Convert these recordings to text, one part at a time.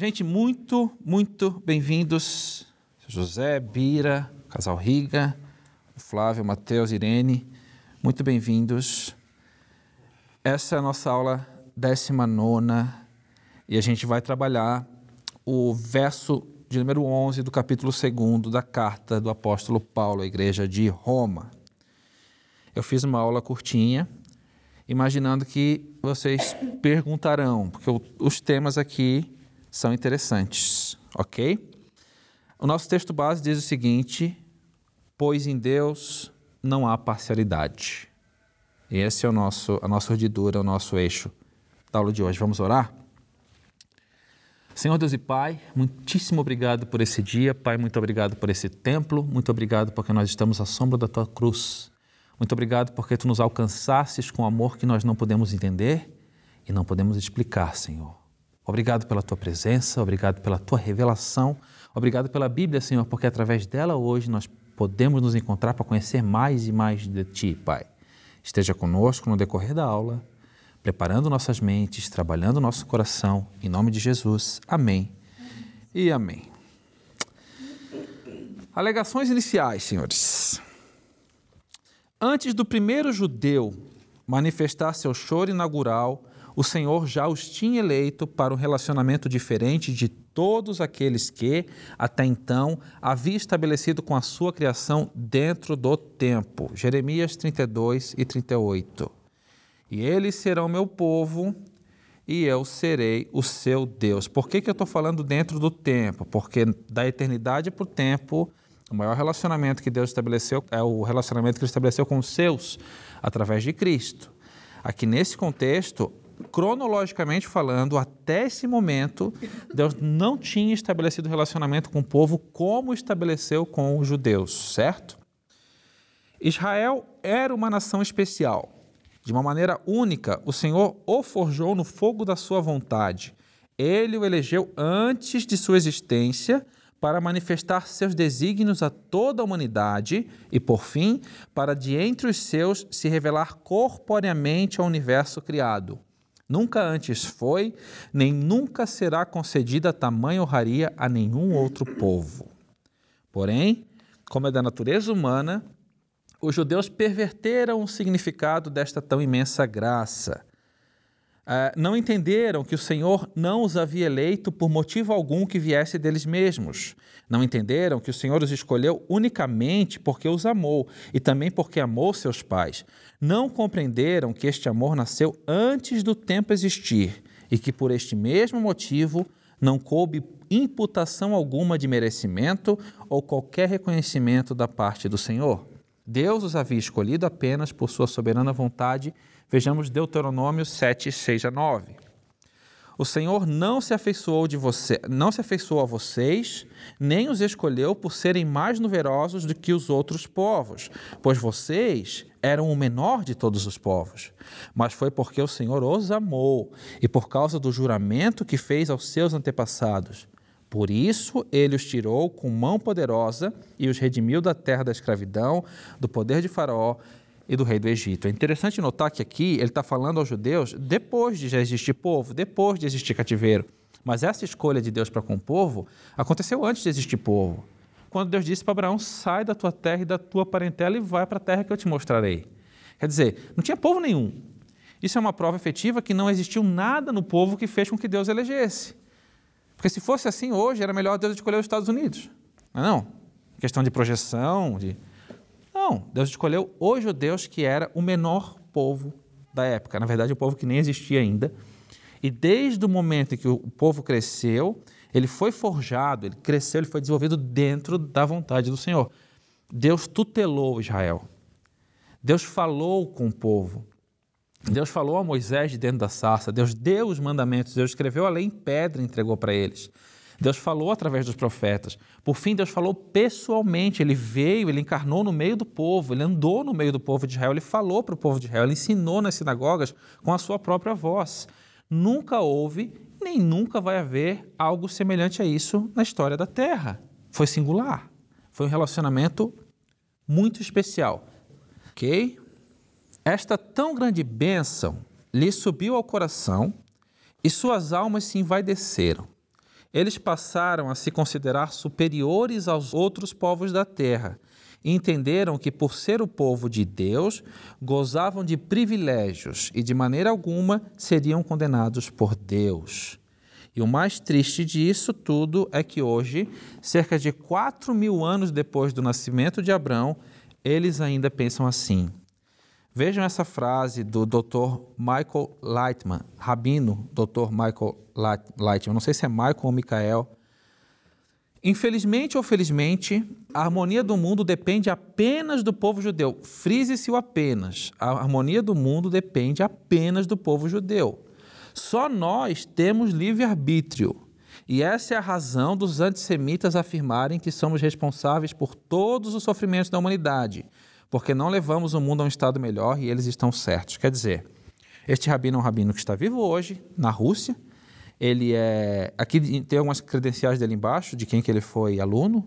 Gente, muito, muito bem-vindos. José, Bira, Casal Riga, Flávio, Matheus, Irene, muito bem-vindos. Essa é a nossa aula 19 e a gente vai trabalhar o verso de número 11 do capítulo 2 da carta do apóstolo Paulo à igreja de Roma. Eu fiz uma aula curtinha, imaginando que vocês perguntarão, porque os temas aqui são interessantes, ok? O nosso texto base diz o seguinte: Pois em Deus não há parcialidade. Esse é o nosso, a nossa urdidura, o nosso eixo da aula de hoje. Vamos orar? Senhor Deus e Pai, muitíssimo obrigado por esse dia. Pai, muito obrigado por esse templo. Muito obrigado porque nós estamos à sombra da Tua cruz. Muito obrigado porque Tu nos alcançastes com amor que nós não podemos entender e não podemos explicar, Senhor. Obrigado pela Tua presença, obrigado pela Tua revelação, obrigado pela Bíblia, Senhor, porque através dela hoje nós podemos nos encontrar para conhecer mais e mais de Ti, Pai. Esteja conosco no decorrer da aula, preparando nossas mentes, trabalhando nosso coração, em nome de Jesus. Amém e amém. Alegações iniciais, senhores. Antes do primeiro judeu manifestar seu choro inaugural, o Senhor já os tinha eleito para um relacionamento diferente de todos aqueles que, até então, havia estabelecido com a sua criação dentro do tempo. Jeremias 32 e 38. E eles serão meu povo e eu serei o seu Deus. Por que, que eu estou falando dentro do tempo? Porque da eternidade para o tempo, o maior relacionamento que Deus estabeleceu é o relacionamento que ele estabeleceu com os seus, através de Cristo. Aqui nesse contexto, cronologicamente falando, até esse momento, Deus não tinha estabelecido relacionamento com o povo como estabeleceu com os judeus, certo? Israel era uma nação especial. De uma maneira única, o Senhor o forjou no fogo da sua vontade. Ele o elegeu antes de sua existência para manifestar seus desígnios a toda a humanidade e, por fim, para de entre os seus se revelar corporeamente ao universo criado. Nunca antes foi, nem nunca será concedida tamanha honraria a nenhum outro povo. Porém, como é da natureza humana, os judeus perverteram o significado desta tão imensa graça. Uh, não entenderam que o Senhor não os havia eleito por motivo algum que viesse deles mesmos. Não entenderam que o Senhor os escolheu unicamente porque os amou e também porque amou seus pais. Não compreenderam que este amor nasceu antes do tempo existir e que por este mesmo motivo não coube imputação alguma de merecimento ou qualquer reconhecimento da parte do Senhor. Deus os havia escolhido apenas por sua soberana vontade Vejamos Deuteronômio 7, 6 a 9. O Senhor não se afeiçoou de você, não se afeiçoou a vocês, nem os escolheu por serem mais numerosos do que os outros povos, pois vocês eram o menor de todos os povos. Mas foi porque o Senhor os amou e por causa do juramento que fez aos seus antepassados. Por isso ele os tirou com mão poderosa e os redimiu da terra da escravidão, do poder de Faraó e do rei do Egito. É interessante notar que aqui ele está falando aos judeus depois de já existir povo, depois de existir cativeiro. Mas essa escolha de Deus para com o povo aconteceu antes de existir povo. Quando Deus disse para Abraão: sai da tua terra e da tua parentela e vai para a terra que eu te mostrarei. Quer dizer, não tinha povo nenhum. Isso é uma prova efetiva que não existiu nada no povo que fez com que Deus elegesse. Porque se fosse assim hoje, era melhor Deus escolher os Estados Unidos. Não é não? Questão de projeção, de não, Deus escolheu os judeus que era o menor povo da época, na verdade, o povo que nem existia ainda. E desde o momento em que o povo cresceu, ele foi forjado, ele cresceu, ele foi desenvolvido dentro da vontade do Senhor. Deus tutelou Israel. Deus falou com o povo. Deus falou a Moisés de dentro da sarça. Deus deu os mandamentos. Deus escreveu a lei em pedra e entregou para eles. Deus falou através dos profetas. Por fim, Deus falou pessoalmente. Ele veio, ele encarnou no meio do povo, ele andou no meio do povo de Israel, ele falou para o povo de Israel, ele ensinou nas sinagogas com a sua própria voz. Nunca houve, nem nunca vai haver algo semelhante a isso na história da Terra. Foi singular. Foi um relacionamento muito especial. Ok? Esta tão grande bênção lhe subiu ao coração e suas almas se envaideceram eles passaram a se considerar superiores aos outros povos da terra e entenderam que, por ser o povo de Deus, gozavam de privilégios e de maneira alguma seriam condenados por Deus. E o mais triste disso tudo é que hoje, cerca de 4 mil anos depois do nascimento de Abraão, eles ainda pensam assim. Vejam essa frase do Dr. Michael Lightman, rabino Dr. Michael Lightman, não sei se é Michael ou Michael. Infelizmente ou felizmente, a harmonia do mundo depende apenas do povo judeu. Frise-se o apenas. A harmonia do mundo depende apenas do povo judeu. Só nós temos livre-arbítrio. E essa é a razão dos antissemitas afirmarem que somos responsáveis por todos os sofrimentos da humanidade, porque não levamos o mundo a um estado melhor e eles estão certos. Quer dizer, este rabino é um rabino que está vivo hoje, na Rússia. Ele é. Aqui tem algumas credenciais dele embaixo, de quem que ele foi aluno.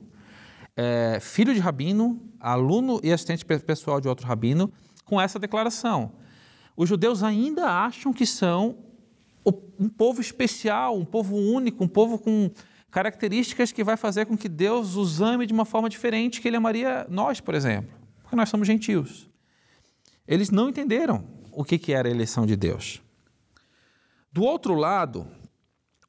É, filho de rabino, aluno e assistente pessoal de outro rabino, com essa declaração. Os judeus ainda acham que são um povo especial, um povo único, um povo com características que vai fazer com que Deus os ame de uma forma diferente que ele amaria nós, por exemplo, porque nós somos gentios. Eles não entenderam o que era a eleição de Deus. Do outro lado,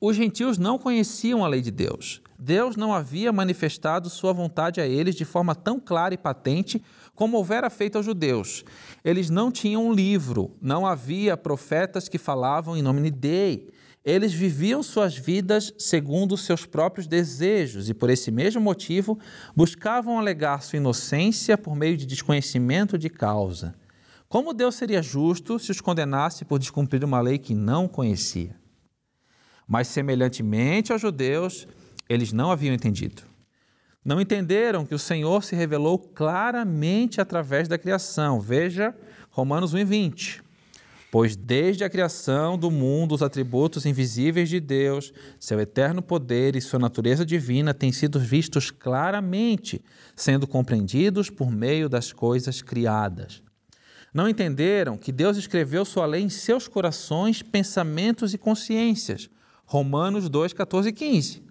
os gentios não conheciam a lei de Deus. Deus não havia manifestado sua vontade a eles de forma tão clara e patente como houvera feito aos judeus. Eles não tinham um livro, não havia profetas que falavam em nome de Dei. Eles viviam suas vidas segundo seus próprios desejos e, por esse mesmo motivo, buscavam alegar sua inocência por meio de desconhecimento de causa. Como Deus seria justo se os condenasse por descumprir uma lei que não conhecia? Mas, semelhantemente aos judeus, eles não haviam entendido. Não entenderam que o Senhor se revelou claramente através da criação. Veja Romanos 1, 20. Pois desde a criação do mundo, os atributos invisíveis de Deus, seu eterno poder e sua natureza divina têm sido vistos claramente, sendo compreendidos por meio das coisas criadas. Não entenderam que Deus escreveu sua lei em seus corações, pensamentos e consciências. Romanos 2, 14 e 15.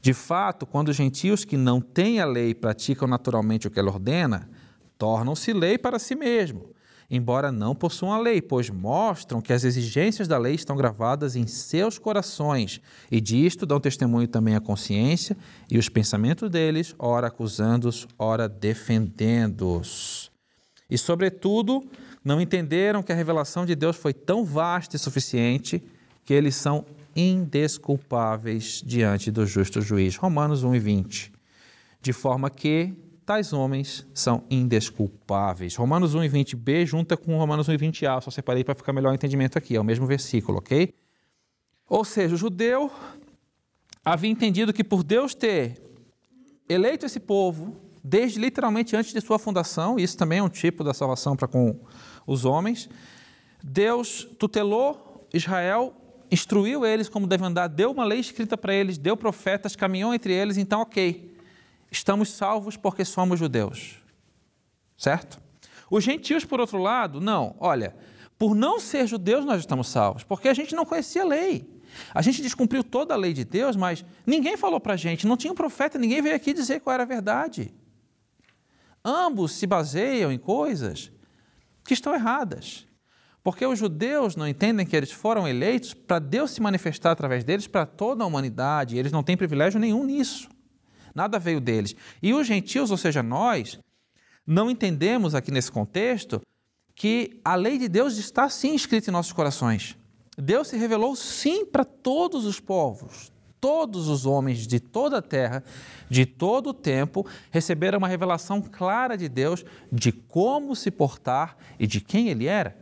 De fato, quando os gentios que não têm a lei praticam naturalmente o que ela ordena, tornam-se lei para si mesmo, embora não possuam a lei, pois mostram que as exigências da lei estão gravadas em seus corações, e disto dão testemunho também a consciência e os pensamentos deles, ora acusando-os, ora defendendo-os. E, sobretudo, não entenderam que a revelação de Deus foi tão vasta e suficiente que eles são indesculpáveis diante do justo juiz. Romanos 1 e 20. De forma que tais homens são indesculpáveis. Romanos 1 e 20b junta com Romanos 1 e 20a, só separei para ficar melhor o entendimento aqui, é o mesmo versículo, ok? Ou seja, o judeu havia entendido que por Deus ter eleito esse povo, desde literalmente antes de sua fundação, isso também é um tipo da salvação para com os homens, Deus tutelou Israel instruiu eles como devem andar, deu uma lei escrita para eles, deu profetas, caminhou entre eles, então, ok, estamos salvos porque somos judeus. Certo? Os gentios, por outro lado, não, olha, por não ser judeus nós estamos salvos, porque a gente não conhecia a lei. A gente descumpriu toda a lei de Deus, mas ninguém falou para a gente, não tinha um profeta, ninguém veio aqui dizer qual era a verdade. Ambos se baseiam em coisas que estão erradas. Porque os judeus não entendem que eles foram eleitos para Deus se manifestar através deles para toda a humanidade. Eles não têm privilégio nenhum nisso. Nada veio deles. E os gentios, ou seja, nós, não entendemos aqui nesse contexto que a lei de Deus está sim escrita em nossos corações. Deus se revelou sim para todos os povos. Todos os homens de toda a terra, de todo o tempo, receberam uma revelação clara de Deus de como se portar e de quem ele era.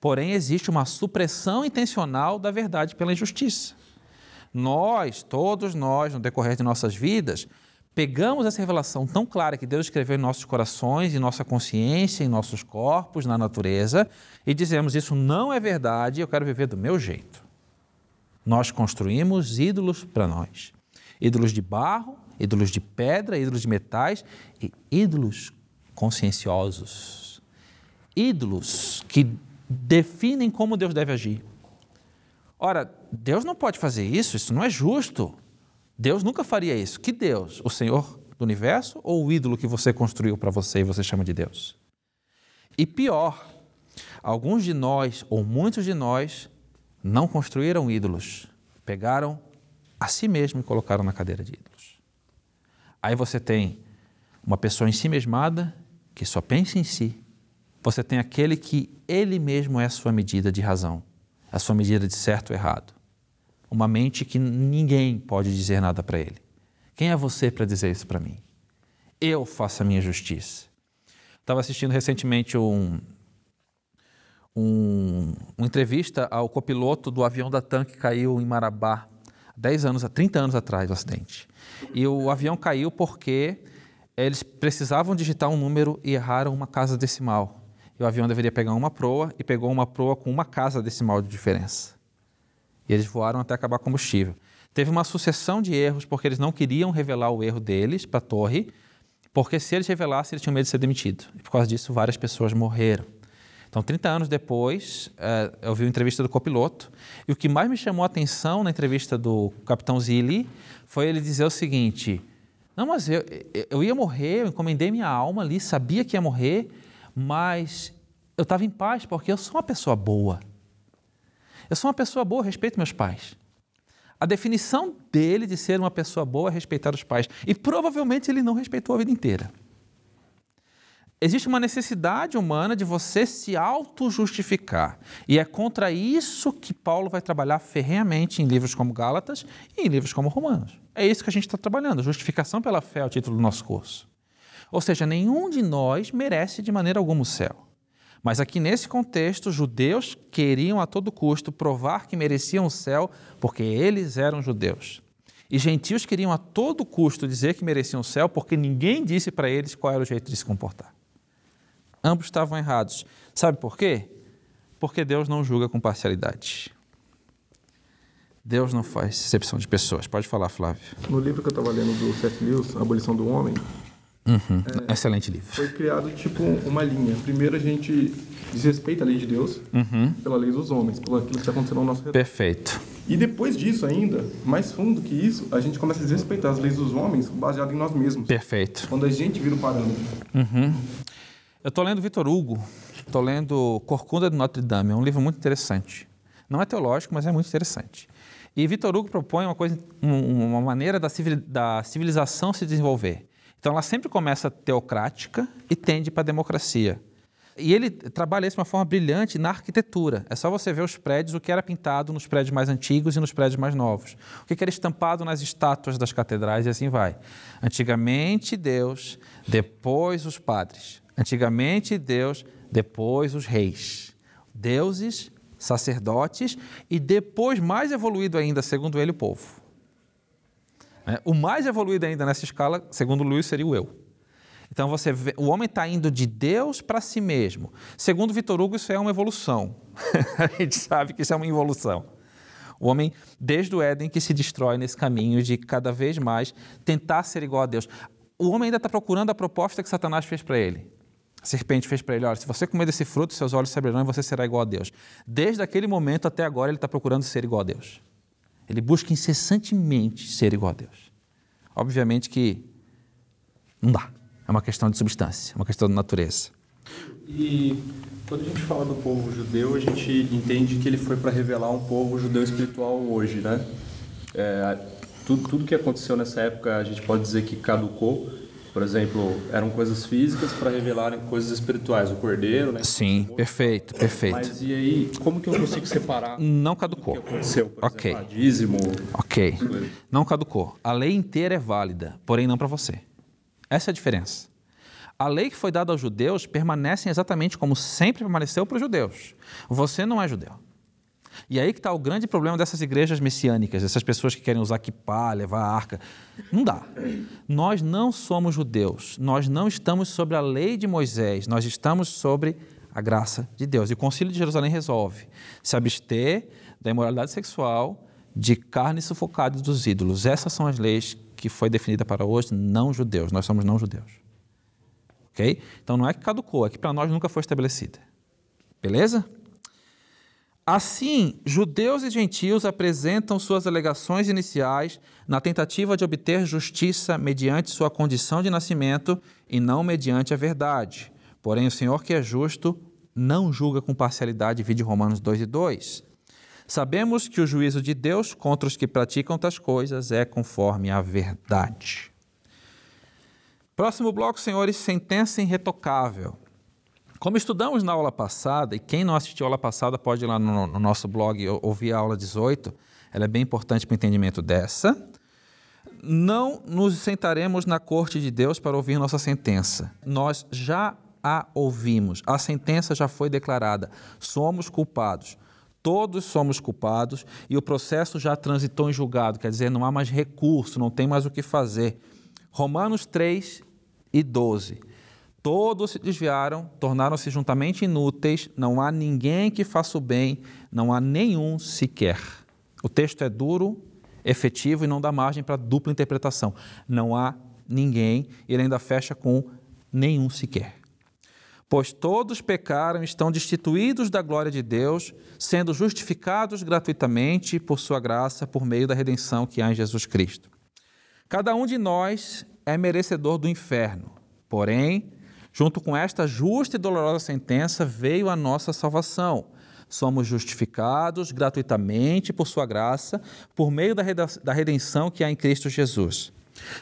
Porém, existe uma supressão intencional da verdade pela injustiça. Nós, todos nós, no decorrer de nossas vidas, pegamos essa revelação tão clara que Deus escreveu em nossos corações, em nossa consciência, em nossos corpos, na natureza, e dizemos: Isso não é verdade, eu quero viver do meu jeito. Nós construímos ídolos para nós: ídolos de barro, ídolos de pedra, ídolos de metais e ídolos conscienciosos. Ídolos que definem como Deus deve agir. Ora, Deus não pode fazer isso, isso não é justo. Deus nunca faria isso. Que Deus? O Senhor do universo ou o ídolo que você construiu para você e você chama de Deus? E pior, alguns de nós, ou muitos de nós, não construíram ídolos, pegaram a si mesmo e colocaram na cadeira de ídolos. Aí você tem uma pessoa em si mesmada que só pensa em si. Você tem aquele que ele mesmo é a sua medida de razão, a sua medida de certo ou errado. Uma mente que ninguém pode dizer nada para ele. Quem é você para dizer isso para mim? Eu faço a minha justiça. Estava assistindo recentemente um, um, uma entrevista ao copiloto do avião da TAM que caiu em Marabá 10 anos, 30 anos atrás do acidente. E o avião caiu porque eles precisavam digitar um número e erraram uma casa decimal. E o avião deveria pegar uma proa e pegou uma proa com uma casa decimal de diferença. E eles voaram até acabar combustível. Teve uma sucessão de erros porque eles não queriam revelar o erro deles para a torre, porque se eles revelassem, eles tinham medo de ser demitido. E por causa disso, várias pessoas morreram. Então, 30 anos depois, eh, eu vi uma entrevista do copiloto, e o que mais me chamou a atenção na entrevista do capitão Zilli foi ele dizer o seguinte: Não, mas eu, eu ia morrer, eu encomendei minha alma ali, sabia que ia morrer, mas eu estava em paz porque eu sou uma pessoa boa. Eu sou uma pessoa boa, respeito meus pais. A definição dele de ser uma pessoa boa é respeitar os pais. E provavelmente ele não respeitou a vida inteira. Existe uma necessidade humana de você se auto-justificar. E é contra isso que Paulo vai trabalhar ferrenhamente em livros como Gálatas e em livros como Romanos. É isso que a gente está trabalhando. Justificação pela fé é o título do nosso curso. Ou seja, nenhum de nós merece de maneira alguma o céu. Mas aqui nesse contexto, judeus queriam a todo custo provar que mereciam o céu porque eles eram judeus. E gentios queriam a todo custo dizer que mereciam o céu porque ninguém disse para eles qual era o jeito de se comportar. Ambos estavam errados. Sabe por quê? Porque Deus não julga com parcialidade. Deus não faz exceção de pessoas. Pode falar, Flávio. No livro que eu estava lendo do C.S. Lewis, Abolição do Homem, uhum. é, excelente livro. Foi criado tipo uma linha. Primeiro a gente desrespeita a lei de Deus uhum. pela lei dos homens, pelo aquilo que está acontecendo ao nosso redor. Perfeito. E depois disso ainda, mais fundo que isso, a gente começa a desrespeitar as leis dos homens baseado em nós mesmos. Perfeito. Quando a gente vira o parâmetro. Uhum. Eu estou lendo Vitor Hugo, estou lendo Corcunda de Notre Dame, é um livro muito interessante. Não é teológico, mas é muito interessante. E Vitor Hugo propõe uma, coisa, uma maneira da civilização se desenvolver. Então, ela sempre começa teocrática e tende para a democracia. E ele trabalha isso de uma forma brilhante na arquitetura. É só você ver os prédios, o que era pintado nos prédios mais antigos e nos prédios mais novos. O que era estampado nas estátuas das catedrais e assim vai. Antigamente, Deus, depois os padres. Antigamente, Deus, depois os reis. Deuses, sacerdotes e depois, mais evoluído ainda, segundo ele, o povo. É, o mais evoluído ainda nessa escala, segundo Luiz, seria o eu. Então você vê, o homem está indo de Deus para si mesmo. Segundo Vitor Hugo, isso é uma evolução. a gente sabe que isso é uma evolução. O homem, desde o Éden, que se destrói nesse caminho de cada vez mais tentar ser igual a Deus. O homem ainda está procurando a proposta que Satanás fez para ele. A serpente fez para ele: olha, se você comer desse fruto, seus olhos se abrirão e você será igual a Deus. Desde aquele momento até agora, ele está procurando ser igual a Deus. Ele busca incessantemente ser igual a Deus. Obviamente que não dá. É uma questão de substância, é uma questão de natureza. E quando a gente fala do povo judeu, a gente entende que ele foi para revelar um povo judeu espiritual hoje, né? É, tudo, tudo que aconteceu nessa época, a gente pode dizer que caducou por exemplo, eram coisas físicas para revelarem coisas espirituais, o cordeiro, né? Sim, perfeito, perfeito. Mas e aí, como que eu consigo separar? Não caducou. O que aconteceu, por ok. Exemplo, dízimo. Ok. Não caducou. A lei inteira é válida, porém não para você. Essa é a diferença. A lei que foi dada aos judeus permanece exatamente como sempre permaneceu para os judeus. Você não é judeu. E aí que está o grande problema dessas igrejas messiânicas, dessas pessoas que querem usar kippah, levar a arca. Não dá. Nós não somos judeus. Nós não estamos sobre a lei de Moisés. Nós estamos sobre a graça de Deus. E o Concílio de Jerusalém resolve se abster da imoralidade sexual, de carne sufocada dos ídolos. Essas são as leis que foi definida para hoje não judeus. Nós somos não judeus. Ok? Então não é que caducou, é que para nós nunca foi estabelecida. Beleza? Assim, judeus e gentios apresentam suas alegações iniciais na tentativa de obter justiça mediante sua condição de nascimento e não mediante a verdade. Porém, o Senhor que é justo não julga com parcialidade, vide Romanos 2 e 2. Sabemos que o juízo de Deus contra os que praticam tais coisas é conforme a verdade. Próximo bloco, senhores, sentença irretocável. Como estudamos na aula passada, e quem não assistiu a aula passada pode ir lá no, no nosso blog ouvir a aula 18, ela é bem importante para o entendimento dessa. Não nos sentaremos na corte de Deus para ouvir nossa sentença. Nós já a ouvimos. A sentença já foi declarada. Somos culpados. Todos somos culpados e o processo já transitou em julgado, quer dizer, não há mais recurso, não tem mais o que fazer. Romanos 3 e 12. Todos se desviaram, tornaram-se juntamente inúteis, não há ninguém que faça o bem, não há nenhum sequer. O texto é duro, efetivo e não dá margem para dupla interpretação. Não há ninguém, ele ainda fecha com nenhum sequer. Pois todos pecaram e estão destituídos da glória de Deus, sendo justificados gratuitamente por sua graça, por meio da redenção que há em Jesus Cristo. Cada um de nós é merecedor do inferno, porém, junto com esta justa e dolorosa sentença veio a nossa salvação. Somos justificados gratuitamente por Sua graça, por meio da redenção que há em Cristo Jesus.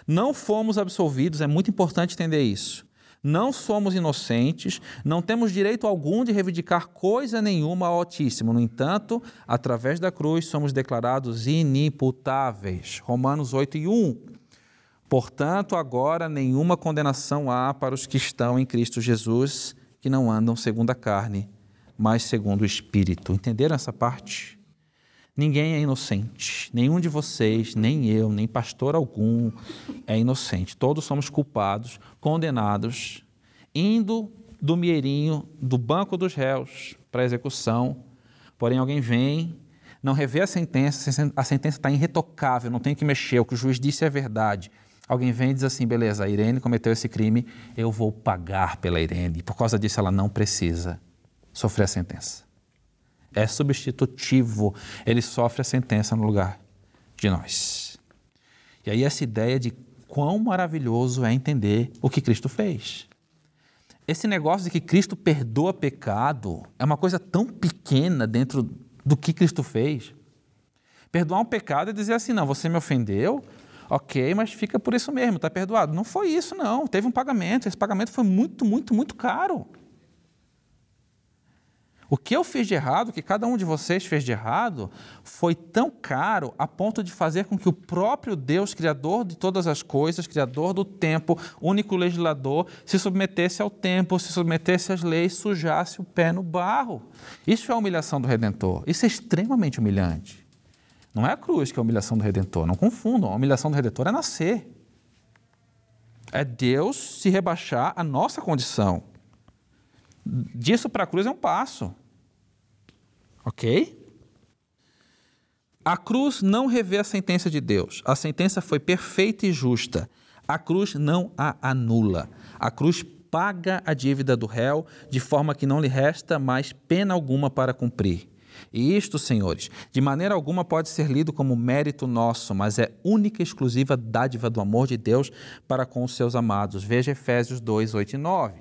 Não fomos absolvidos, é muito importante entender isso. Não somos inocentes, não temos direito algum de reivindicar coisa nenhuma ao Altíssimo. No entanto, através da cruz somos declarados inimputáveis. Romanos 8 e 1. Portanto, agora nenhuma condenação há para os que estão em Cristo Jesus, que não andam segundo a carne, mas segundo o Espírito. Entenderam essa parte? Ninguém é inocente, nenhum de vocês, nem eu, nem pastor algum é inocente. Todos somos culpados, condenados, indo do mieirinho, do banco dos réus para a execução. Porém, alguém vem, não revê a sentença, a sentença está irretocável, não tem que mexer, o que o juiz disse é verdade. Alguém vem e diz assim: beleza, a Irene cometeu esse crime, eu vou pagar pela Irene. Por causa disso, ela não precisa sofrer a sentença é substitutivo, ele sofre a sentença no lugar de nós. E aí, essa ideia de quão maravilhoso é entender o que Cristo fez. Esse negócio de que Cristo perdoa pecado é uma coisa tão pequena dentro do que Cristo fez. Perdoar um pecado é dizer assim: não, você me ofendeu, ok, mas fica por isso mesmo, está perdoado. Não foi isso, não. Teve um pagamento, esse pagamento foi muito, muito, muito caro. O que eu fiz de errado, o que cada um de vocês fez de errado, foi tão caro a ponto de fazer com que o próprio Deus, Criador de todas as coisas, Criador do tempo, único legislador, se submetesse ao tempo, se submetesse às leis, sujasse o pé no barro. Isso é a humilhação do Redentor. Isso é extremamente humilhante. Não é a cruz que é a humilhação do Redentor, não confundam. A humilhação do Redentor é nascer. É Deus se rebaixar à nossa condição. Disso para a cruz é um passo. Ok? A cruz não revê a sentença de Deus. A sentença foi perfeita e justa. A cruz não a anula. A cruz paga a dívida do réu de forma que não lhe resta mais pena alguma para cumprir. E isto, senhores, de maneira alguma pode ser lido como mérito nosso, mas é única e exclusiva dádiva do amor de Deus para com os seus amados. Veja Efésios 2, 8 e 9.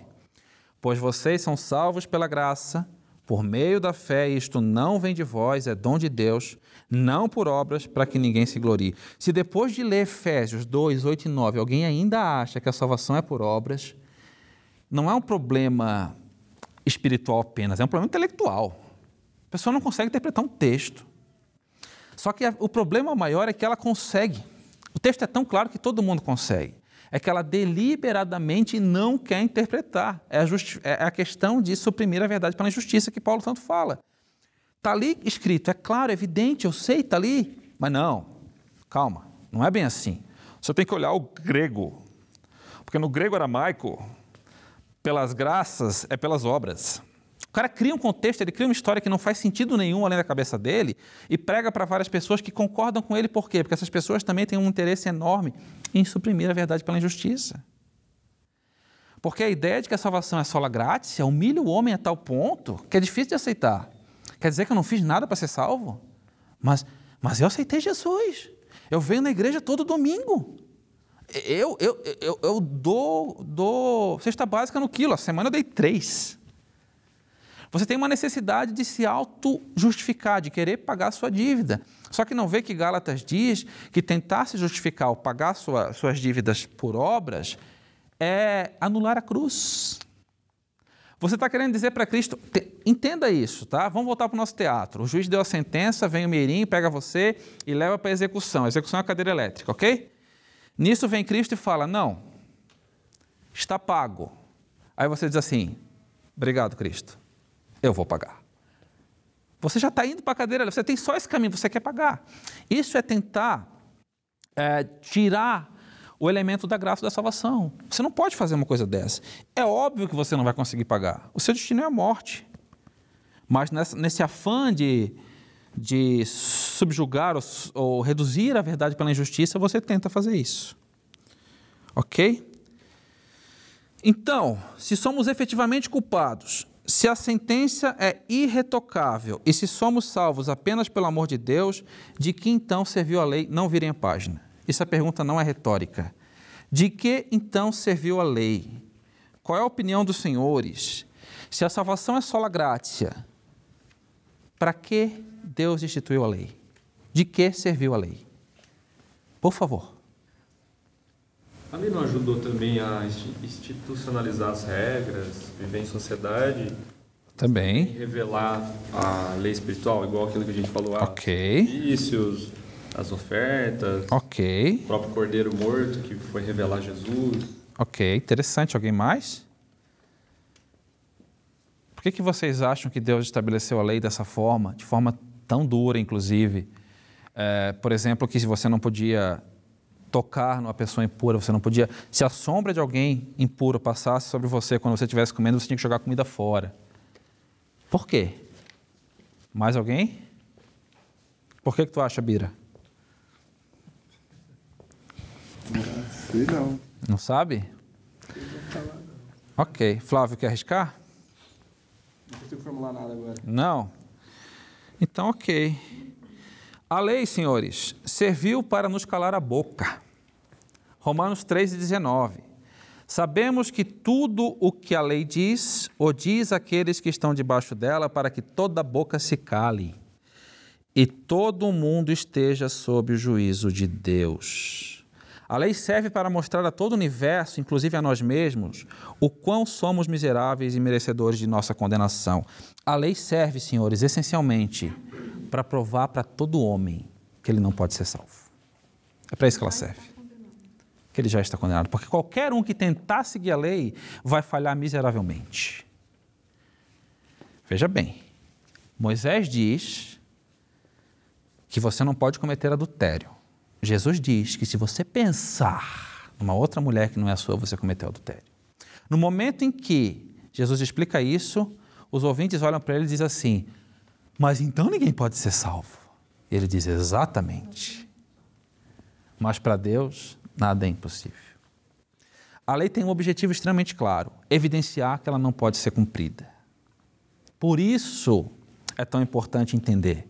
Pois vocês são salvos pela graça por meio da fé, isto não vem de vós, é dom de Deus, não por obras, para que ninguém se glorie. Se depois de ler Efésios 2, 8 e 9, alguém ainda acha que a salvação é por obras, não é um problema espiritual apenas, é um problema intelectual. A pessoa não consegue interpretar um texto. Só que o problema maior é que ela consegue. O texto é tão claro que todo mundo consegue é que ela deliberadamente não quer interpretar. É a, é a questão de suprimir a verdade pela injustiça que Paulo tanto fala. Está ali escrito, é claro, é evidente, eu sei, está ali. Mas não, calma, não é bem assim. Você tem que olhar o grego. Porque no grego aramaico, pelas graças é pelas obras. O cara cria um contexto, ele cria uma história que não faz sentido nenhum além da cabeça dele e prega para várias pessoas que concordam com ele. Por quê? Porque essas pessoas também têm um interesse enorme em suprimir a verdade pela injustiça. Porque a ideia de que a salvação é sola grátis humilha o homem a tal ponto que é difícil de aceitar. Quer dizer que eu não fiz nada para ser salvo? Mas, mas eu aceitei Jesus. Eu venho na igreja todo domingo. Eu, eu, eu, eu dou, dou cesta básica no quilo. A semana eu dei três. Você tem uma necessidade de se auto-justificar, de querer pagar a sua dívida. Só que não vê que Gálatas diz que tentar se justificar ou pagar sua, suas dívidas por obras é anular a cruz. Você está querendo dizer para Cristo, entenda isso, tá? Vamos voltar para o nosso teatro. O juiz deu a sentença, vem o mirim, pega você e leva para a execução. A execução é a cadeira elétrica, ok? Nisso vem Cristo e fala: Não, está pago. Aí você diz assim: Obrigado, Cristo, eu vou pagar. Você já está indo para a cadeira, você tem só esse caminho, você quer pagar. Isso é tentar é, tirar o elemento da graça da salvação. Você não pode fazer uma coisa dessa. É óbvio que você não vai conseguir pagar. O seu destino é a morte. Mas nessa, nesse afã de, de subjugar ou, ou reduzir a verdade pela injustiça, você tenta fazer isso. Ok? Então, se somos efetivamente culpados, se a sentença é irretocável e se somos salvos apenas pelo amor de Deus, de que então serviu a lei? Não virem a página. Essa pergunta não é retórica. De que então serviu a lei? Qual é a opinião dos senhores? Se a salvação é sola gratia, para que Deus instituiu a lei? De que serviu a lei? Por favor. A lei não ajudou também a institucionalizar as regras, viver em sociedade? Também. Revelar a lei espiritual, igual aquilo que a gente falou. Ok. Vícios, as ofertas. Ok. O próprio Cordeiro Morto, que foi revelar Jesus. Ok, interessante. Alguém mais? Por que, que vocês acham que Deus estabeleceu a lei dessa forma, de forma tão dura, inclusive? É, por exemplo, que se você não podia tocar numa pessoa impura, você não podia. Se a sombra de alguém impuro passasse sobre você quando você estivesse comendo, você tinha que jogar comida fora. Por quê? Mais alguém? Por que, que tu acha, Bira? Sei não. Não sabe? Ok. Flávio, quer arriscar? Não consigo formular nada agora. Não? Então, ok. A lei, senhores, serviu para nos calar a boca. Romanos 3,19. Sabemos que tudo o que a lei diz, o diz aqueles que estão debaixo dela, para que toda boca se cale e todo o mundo esteja sob o juízo de Deus. A lei serve para mostrar a todo o universo, inclusive a nós mesmos, o quão somos miseráveis e merecedores de nossa condenação. A lei serve, senhores, essencialmente para provar para todo homem que ele não pode ser salvo. É para isso que ela serve. Que ele já está condenado. Porque qualquer um que tentar seguir a lei vai falhar miseravelmente. Veja bem, Moisés diz que você não pode cometer adultério. Jesus diz que se você pensar numa outra mulher que não é a sua, você cometeu adultério. No momento em que Jesus explica isso, os ouvintes olham para ele e dizem assim: Mas então ninguém pode ser salvo. Ele diz: Exatamente. Mas para Deus, nada é impossível. A lei tem um objetivo extremamente claro: evidenciar que ela não pode ser cumprida. Por isso é tão importante entender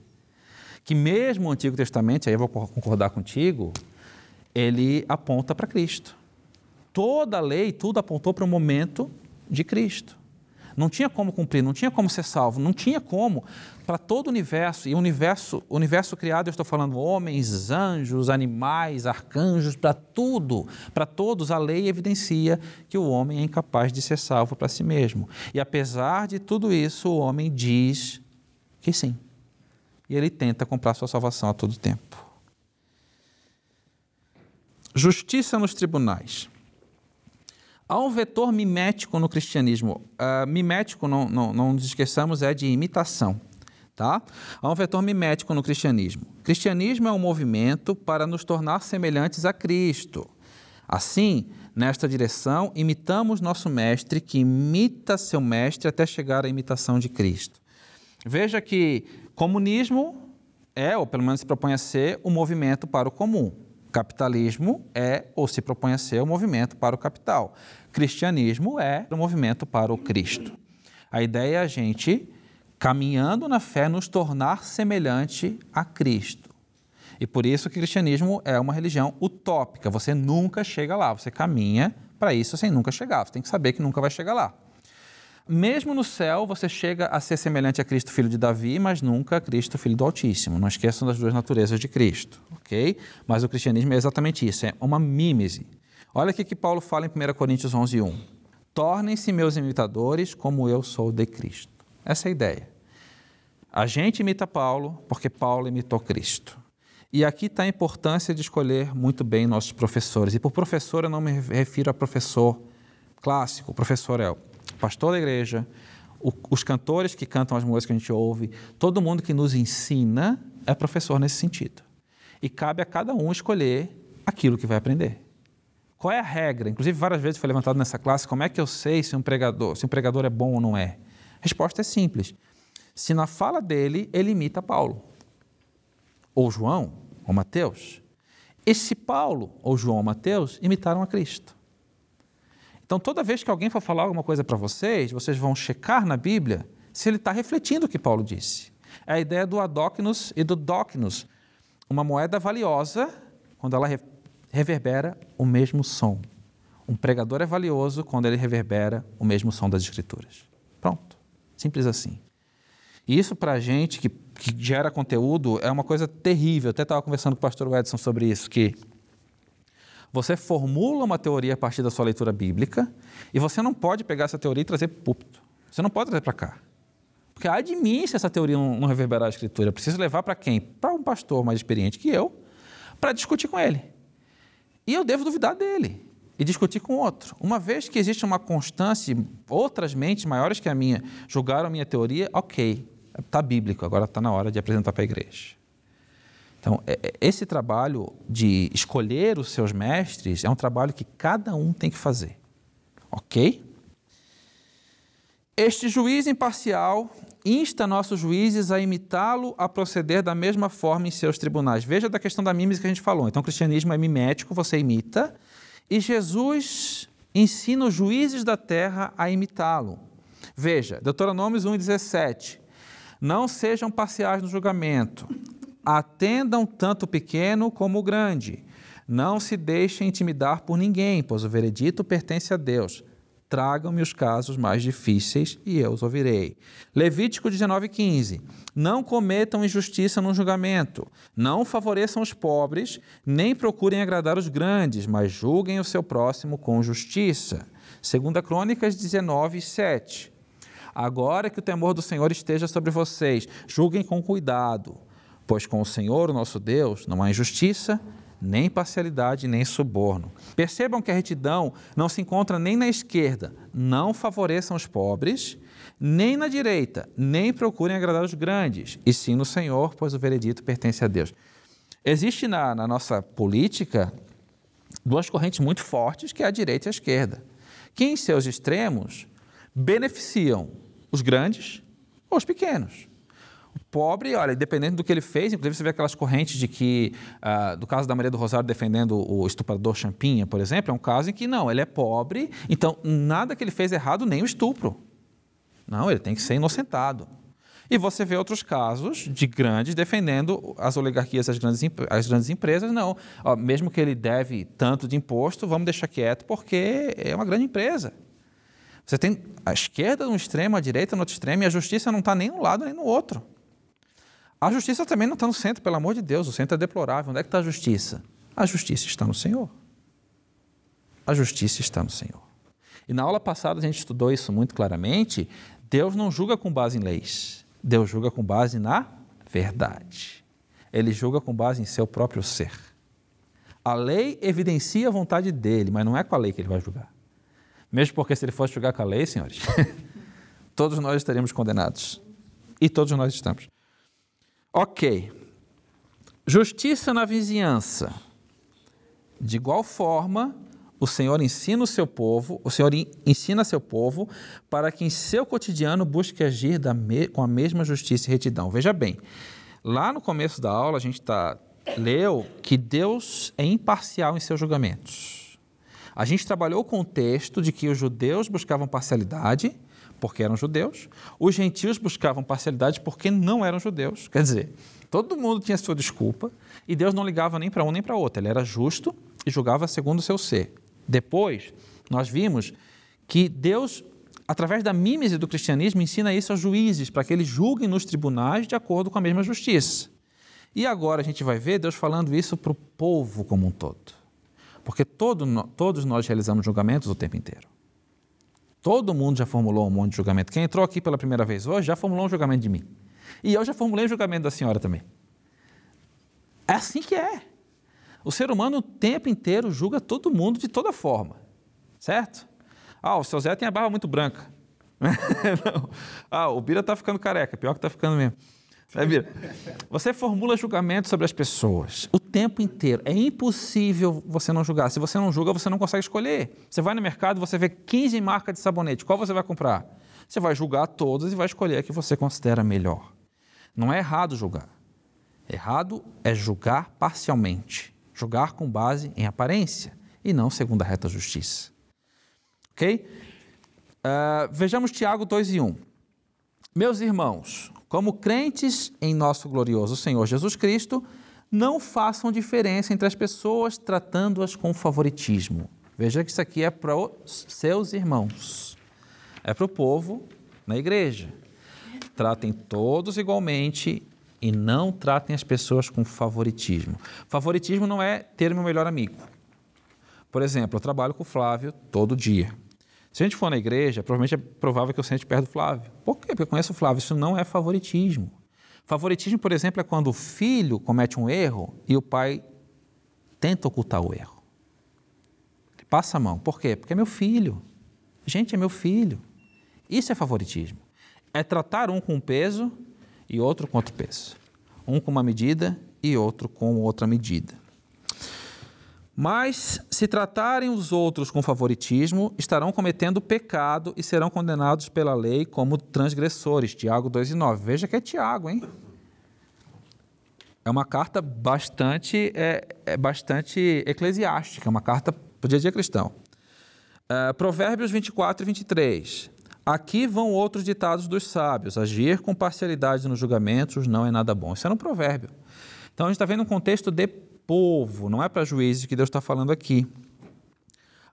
que mesmo o Antigo Testamento, aí eu vou concordar contigo, ele aponta para Cristo. Toda a lei, tudo apontou para o momento de Cristo. Não tinha como cumprir, não tinha como ser salvo, não tinha como. Para todo o universo, e o universo, universo criado, eu estou falando homens, anjos, animais, arcanjos, para tudo, para todos, a lei evidencia que o homem é incapaz de ser salvo para si mesmo. E apesar de tudo isso, o homem diz que sim e ele tenta comprar sua salvação a todo tempo. Justiça nos tribunais. Há um vetor mimético no cristianismo. Uh, mimético, não, não, não nos esqueçamos, é de imitação. Tá? Há um vetor mimético no cristianismo. cristianismo é um movimento para nos tornar semelhantes a Cristo. Assim, nesta direção, imitamos nosso mestre, que imita seu mestre até chegar à imitação de Cristo. Veja que Comunismo é, ou pelo menos se propõe a ser, o movimento para o comum. Capitalismo é, ou se propõe a ser, o movimento para o capital. Cristianismo é o movimento para o Cristo. A ideia é a gente caminhando na fé, nos tornar semelhante a Cristo. E por isso que o cristianismo é uma religião utópica. Você nunca chega lá, você caminha para isso sem nunca chegar. Você tem que saber que nunca vai chegar lá. Mesmo no céu, você chega a ser semelhante a Cristo, filho de Davi, mas nunca a Cristo, filho do Altíssimo. Não esqueçam das duas naturezas de Cristo, ok? Mas o cristianismo é exatamente isso, é uma mímese. Olha o que Paulo fala em 1 Coríntios 11, 1. Tornem-se meus imitadores como eu sou de Cristo. Essa é a ideia. A gente imita Paulo porque Paulo imitou Cristo. E aqui está a importância de escolher muito bem nossos professores. E por professor eu não me refiro a professor clássico, o professor é o pastor da igreja, os cantores que cantam as músicas que a gente ouve, todo mundo que nos ensina é professor nesse sentido. E cabe a cada um escolher aquilo que vai aprender. Qual é a regra? Inclusive, várias vezes foi levantado nessa classe, como é que eu sei se um pregador, se um pregador é bom ou não é? A resposta é simples se na fala dele ele imita Paulo, ou João, ou Mateus. E se Paulo, ou João, ou Mateus imitaram a Cristo. Então, toda vez que alguém for falar alguma coisa para vocês, vocês vão checar na Bíblia se ele está refletindo o que Paulo disse. É a ideia do adóquinos e do docnos. Uma moeda valiosa, quando ela reverbera o mesmo som. Um pregador é valioso quando ele reverbera o mesmo som das Escrituras. Pronto. Simples assim. E isso para a gente que, que gera conteúdo é uma coisa terrível. Eu até estava conversando com o pastor Edson sobre isso, que você formula uma teoria a partir da sua leitura bíblica e você não pode pegar essa teoria e trazer para púlpito. Você não pode trazer para cá. Porque se essa teoria não, não reverberar a escritura. Eu preciso levar para quem? Para um pastor mais experiente que eu, para discutir com ele. E eu devo duvidar dele e discutir com outro. Uma vez que existe uma constância, outras mentes maiores que a minha julgaram a minha teoria, ok, está bíblico, agora está na hora de apresentar para a igreja. Então, é, é, esse trabalho de escolher os seus mestres é um trabalho que cada um tem que fazer. Ok? Este juiz imparcial insta nossos juízes a imitá-lo, a proceder da mesma forma em seus tribunais. Veja da questão da mímica que a gente falou. Então, o cristianismo é mimético, você imita, e Jesus ensina os juízes da terra a imitá-lo. Veja, Deuteronômios 1,17. Não sejam parciais no julgamento. Atendam tanto o pequeno como o grande. Não se deixem intimidar por ninguém, pois o veredito pertence a Deus. Tragam-me os casos mais difíceis e eu os ouvirei. Levítico 19,15. Não cometam injustiça no julgamento. Não favoreçam os pobres, nem procurem agradar os grandes, mas julguem o seu próximo com justiça. 2 Crônicas 19, 7. Agora que o temor do Senhor esteja sobre vocês, julguem com cuidado, pois com o Senhor, nosso Deus, não há injustiça, nem parcialidade, nem suborno. Percebam que a retidão não se encontra nem na esquerda, não favoreçam os pobres, nem na direita, nem procurem agradar os grandes, e sim no Senhor, pois o veredito pertence a Deus. Existe na, na nossa política duas correntes muito fortes, que é a direita e a esquerda, que em seus extremos beneficiam os grandes ou os pequenos. Pobre, olha, dependendo do que ele fez, inclusive você vê aquelas correntes de que, uh, do caso da Maria do Rosário defendendo o estuprador Champinha, por exemplo, é um caso em que não, ele é pobre, então nada que ele fez errado, nem o estupro. Não, ele tem que ser inocentado. E você vê outros casos de grandes defendendo as oligarquias, as grandes, as grandes empresas. Não, ó, mesmo que ele deve tanto de imposto, vamos deixar quieto porque é uma grande empresa. Você tem a esquerda no extremo, a direita no outro extremo, e a justiça não está nem um lado nem no outro. A justiça também não está no centro, pelo amor de Deus, o centro é deplorável. Onde é que está a justiça? A justiça está no Senhor. A justiça está no Senhor. E na aula passada a gente estudou isso muito claramente. Deus não julga com base em leis, Deus julga com base na verdade. Ele julga com base em seu próprio ser. A lei evidencia a vontade dele, mas não é com a lei que ele vai julgar. Mesmo porque se ele fosse julgar com a lei, senhores, todos nós estaríamos condenados. E todos nós estamos. Ok. Justiça na vizinhança. De igual forma, o Senhor ensina o seu povo, o Senhor ensina seu povo para que em seu cotidiano busque agir me, com a mesma justiça e retidão. Veja bem, lá no começo da aula a gente tá, leu que Deus é imparcial em seus julgamentos. A gente trabalhou com o texto de que os judeus buscavam parcialidade, porque eram judeus. Os gentios buscavam parcialidade porque não eram judeus. Quer dizer, todo mundo tinha sua desculpa e Deus não ligava nem para um nem para outro. Ele era justo e julgava segundo o seu ser. Depois, nós vimos que Deus, através da mímese do cristianismo, ensina isso aos juízes, para que eles julguem nos tribunais de acordo com a mesma justiça. E agora a gente vai ver Deus falando isso para o povo como um todo. Porque todo, todos nós realizamos julgamentos o tempo inteiro. Todo mundo já formulou um monte de julgamento. Quem entrou aqui pela primeira vez hoje já formulou um julgamento de mim. E eu já formulei um julgamento da senhora também. É assim que é. O ser humano o tempo inteiro julga todo mundo de toda forma. Certo? Ah, o seu Zé tem a barba muito branca. ah, o Bira está ficando careca. Pior que está ficando mesmo. É, Bira? Você formula julgamento sobre as pessoas o tempo inteiro. É impossível você não julgar. Se você não julga, você não consegue escolher. Você vai no mercado, você vê 15 marcas de sabonete. Qual você vai comprar? Você vai julgar todas e vai escolher a que você considera melhor. Não é errado julgar. Errado é julgar parcialmente. Julgar com base em aparência e não segundo a reta justiça. Ok? Uh, vejamos Tiago 2 e 1. Meus irmãos, como crentes em nosso glorioso Senhor Jesus Cristo, não façam diferença entre as pessoas tratando-as com favoritismo. Veja que isso aqui é para os seus irmãos, é para o povo na igreja. Tratem todos igualmente e não tratem as pessoas com favoritismo. Favoritismo não é ter meu melhor amigo. Por exemplo, eu trabalho com o Flávio todo dia. Se a gente for na igreja, provavelmente é provável que eu sente perto do Flávio. Por quê? Porque eu conheço o Flávio. Isso não é favoritismo. Favoritismo, por exemplo, é quando o filho comete um erro e o pai tenta ocultar o erro. Ele passa a mão. Por quê? Porque é meu filho. Gente, é meu filho. Isso é favoritismo. É tratar um com peso e outro com outro peso. Um com uma medida e outro com outra medida. Mas, se tratarem os outros com favoritismo, estarão cometendo pecado e serão condenados pela lei como transgressores. Tiago 2 e 9. Veja que é Tiago, hein? É uma carta bastante, é, é bastante eclesiástica, é uma carta para dia a dia cristão. Uh, Provérbios 24 e 23. Aqui vão outros ditados dos sábios. Agir com parcialidade nos julgamentos não é nada bom. Isso era um provérbio. Então a gente está vendo um contexto de povo, não é para juízes que Deus está falando aqui.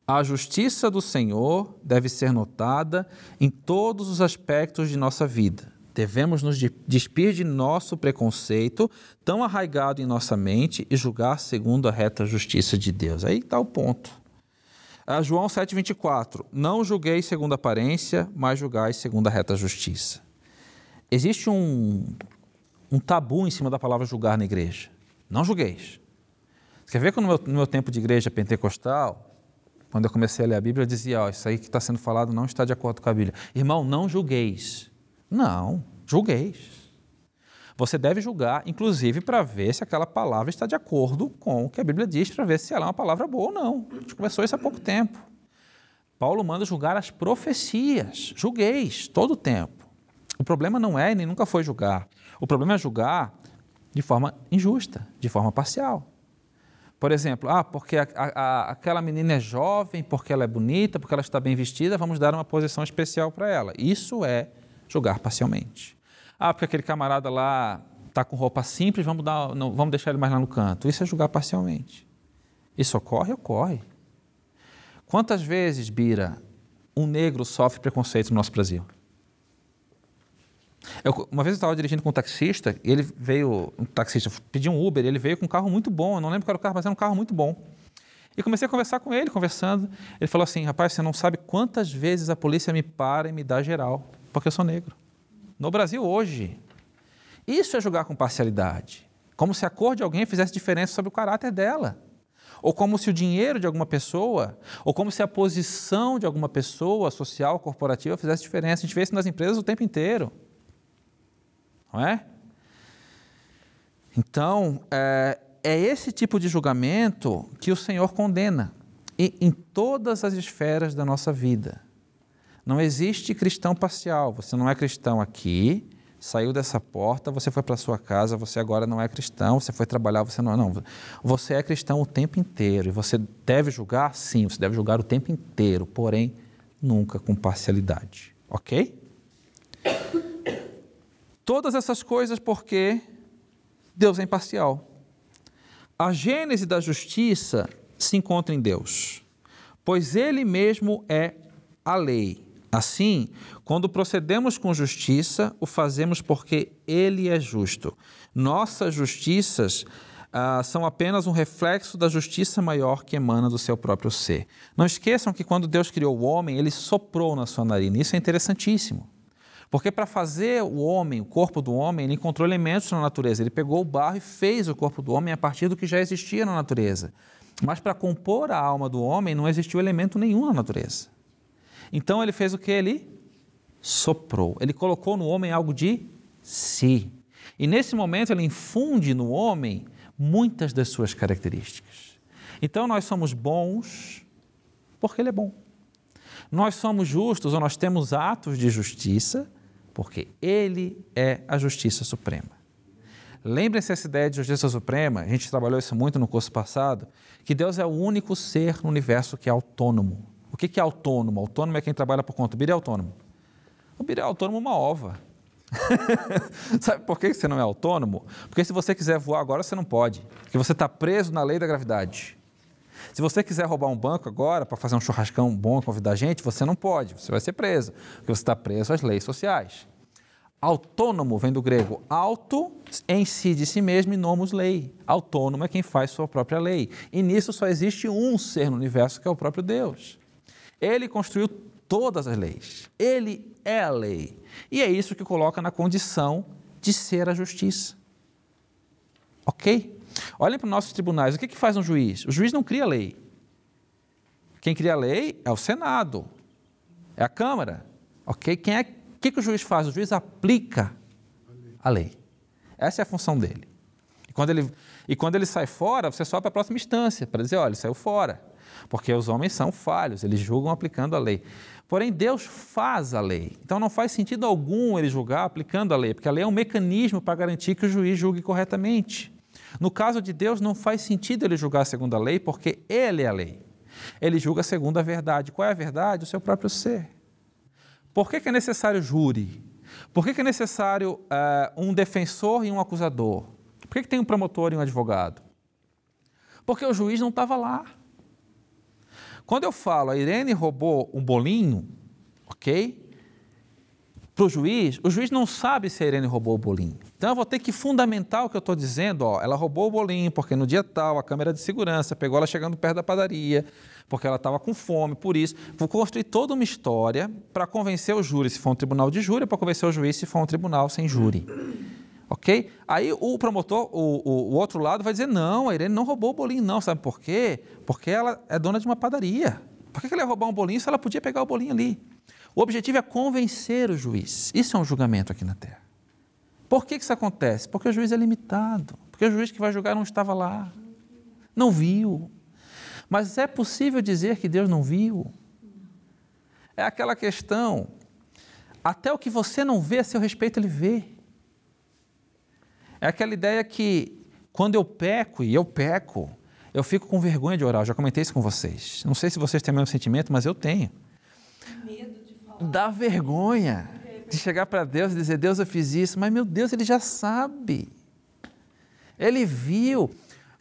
A justiça do Senhor deve ser notada em todos os aspectos de nossa vida. Devemos nos despir de nosso preconceito, tão arraigado em nossa mente, e julgar segundo a reta justiça de Deus. Aí está o ponto. A João 7,24: Não julgueis segundo a aparência, mas julgai segundo a reta justiça. Existe um, um tabu em cima da palavra julgar na igreja. Não julgueis. Você quer ver que no meu, no meu tempo de igreja pentecostal, quando eu comecei a ler a Bíblia, eu dizia: oh, Isso aí que está sendo falado não está de acordo com a Bíblia. Irmão, não julgueis. Não, julgueis. Você deve julgar, inclusive, para ver se aquela palavra está de acordo com o que a Bíblia diz, para ver se ela é uma palavra boa ou não. A gente começou isso há pouco tempo. Paulo manda julgar as profecias. Julgueis todo o tempo. O problema não é e nem nunca foi julgar. O problema é julgar de forma injusta, de forma parcial. Por exemplo, ah, porque a, a, aquela menina é jovem, porque ela é bonita, porque ela está bem vestida, vamos dar uma posição especial para ela. Isso é julgar parcialmente. Ah, porque aquele camarada lá está com roupa simples, vamos, dar, não, vamos deixar ele mais lá no canto. Isso é julgar parcialmente. Isso ocorre? Ocorre. Quantas vezes, Bira, um negro sofre preconceito no nosso Brasil? Eu, uma vez eu estava dirigindo com um taxista, e ele veio, um taxista, pediu um Uber, ele veio com um carro muito bom, eu não lembro qual era o carro, mas era um carro muito bom. E comecei a conversar com ele, conversando. Ele falou assim: rapaz, você não sabe quantas vezes a polícia me para e me dá geral, porque eu sou negro. No Brasil hoje. Isso é julgar com parcialidade. Como se a cor de alguém fizesse diferença sobre o caráter dela. Ou como se o dinheiro de alguma pessoa, ou como se a posição de alguma pessoa social, corporativa, fizesse diferença. A gente vê isso nas empresas o tempo inteiro não é? Então, é, é esse tipo de julgamento que o Senhor condena e, em todas as esferas da nossa vida. Não existe cristão parcial. Você não é cristão aqui, saiu dessa porta, você foi para sua casa, você agora não é cristão, você foi trabalhar, você não é. Não. Você é cristão o tempo inteiro e você deve julgar, sim, você deve julgar o tempo inteiro, porém nunca com parcialidade. Ok? Todas essas coisas porque Deus é imparcial. A gênese da justiça se encontra em Deus, pois Ele mesmo é a lei. Assim, quando procedemos com justiça, o fazemos porque Ele é justo. Nossas justiças ah, são apenas um reflexo da justiça maior que emana do seu próprio ser. Não esqueçam que quando Deus criou o homem, ele soprou na sua narina. Isso é interessantíssimo. Porque para fazer o homem, o corpo do homem, ele encontrou elementos na natureza. Ele pegou o barro e fez o corpo do homem a partir do que já existia na natureza. Mas para compor a alma do homem não existiu elemento nenhum na natureza. Então ele fez o que? Ele soprou. Ele colocou no homem algo de si. E nesse momento ele infunde no homem muitas das suas características. Então nós somos bons porque Ele é bom. Nós somos justos ou nós temos atos de justiça porque Ele é a justiça suprema. Lembrem-se essa ideia de justiça suprema, a gente trabalhou isso muito no curso passado, que Deus é o único ser no universo que é autônomo. O que é autônomo? Autônomo é quem trabalha por conta. O Bira é autônomo. O Bira é autônomo uma ova. Sabe por que você não é autônomo? Porque se você quiser voar agora, você não pode. Porque você está preso na lei da gravidade. Se você quiser roubar um banco agora para fazer um churrascão bom convidar gente, você não pode, você vai ser preso, porque você está preso às leis sociais. Autônomo vem do grego auto em si de si mesmo e nomos lei. Autônomo é quem faz sua própria lei. E nisso só existe um ser no universo que é o próprio Deus. Ele construiu todas as leis. Ele é a lei. E é isso que coloca na condição de ser a justiça. Ok? Olhem para os nossos tribunais. O que, que faz um juiz? O juiz não cria lei. Quem cria a lei é o Senado, é a Câmara. Ok? Quem é, o que, que o juiz faz? O juiz aplica a lei. Essa é a função dele. E quando ele, e quando ele sai fora, você sobe para a próxima instância para dizer: olha, ele saiu fora. Porque os homens são falhos, eles julgam aplicando a lei. Porém, Deus faz a lei. Então não faz sentido algum ele julgar aplicando a lei, porque a lei é um mecanismo para garantir que o juiz julgue corretamente. No caso de Deus, não faz sentido ele julgar segundo a lei, porque ele é a lei. Ele julga segundo a verdade. Qual é a verdade? O seu próprio ser. Por que, que é necessário júri? Por que, que é necessário uh, um defensor e um acusador? Por que, que tem um promotor e um advogado? Porque o juiz não estava lá. Quando eu falo a Irene roubou um bolinho, ok? Para o juiz, o juiz não sabe se a Irene roubou o bolinho. Então eu vou ter que fundamentar o que eu estou dizendo. Ó, ela roubou o bolinho porque no dia tal a câmera de segurança pegou ela chegando perto da padaria, porque ela estava com fome, por isso. Vou construir toda uma história para convencer o júri se for um tribunal de júri, para convencer o juiz se for um tribunal sem júri. Ok? Aí o promotor, o, o, o, outro lado, vai dizer: não, a Irene não roubou o bolinho, não. Sabe por quê? Porque ela é dona de uma padaria. Por que ela ia roubar um bolinho se ela podia pegar o bolinho ali? O objetivo é convencer o juiz. Isso é um julgamento aqui na Terra. Por que isso acontece? Porque o juiz é limitado. Porque o juiz que vai julgar não estava lá. Não viu. Mas é possível dizer que Deus não viu? É aquela questão. Até o que você não vê a seu respeito, ele vê. É aquela ideia que quando eu peco, e eu peco, eu fico com vergonha de orar. Eu já comentei isso com vocês. Não sei se vocês têm o mesmo sentimento, mas eu tenho. Medo Dá vergonha de chegar para Deus e dizer: Deus, eu fiz isso. Mas, meu Deus, Ele já sabe. Ele viu.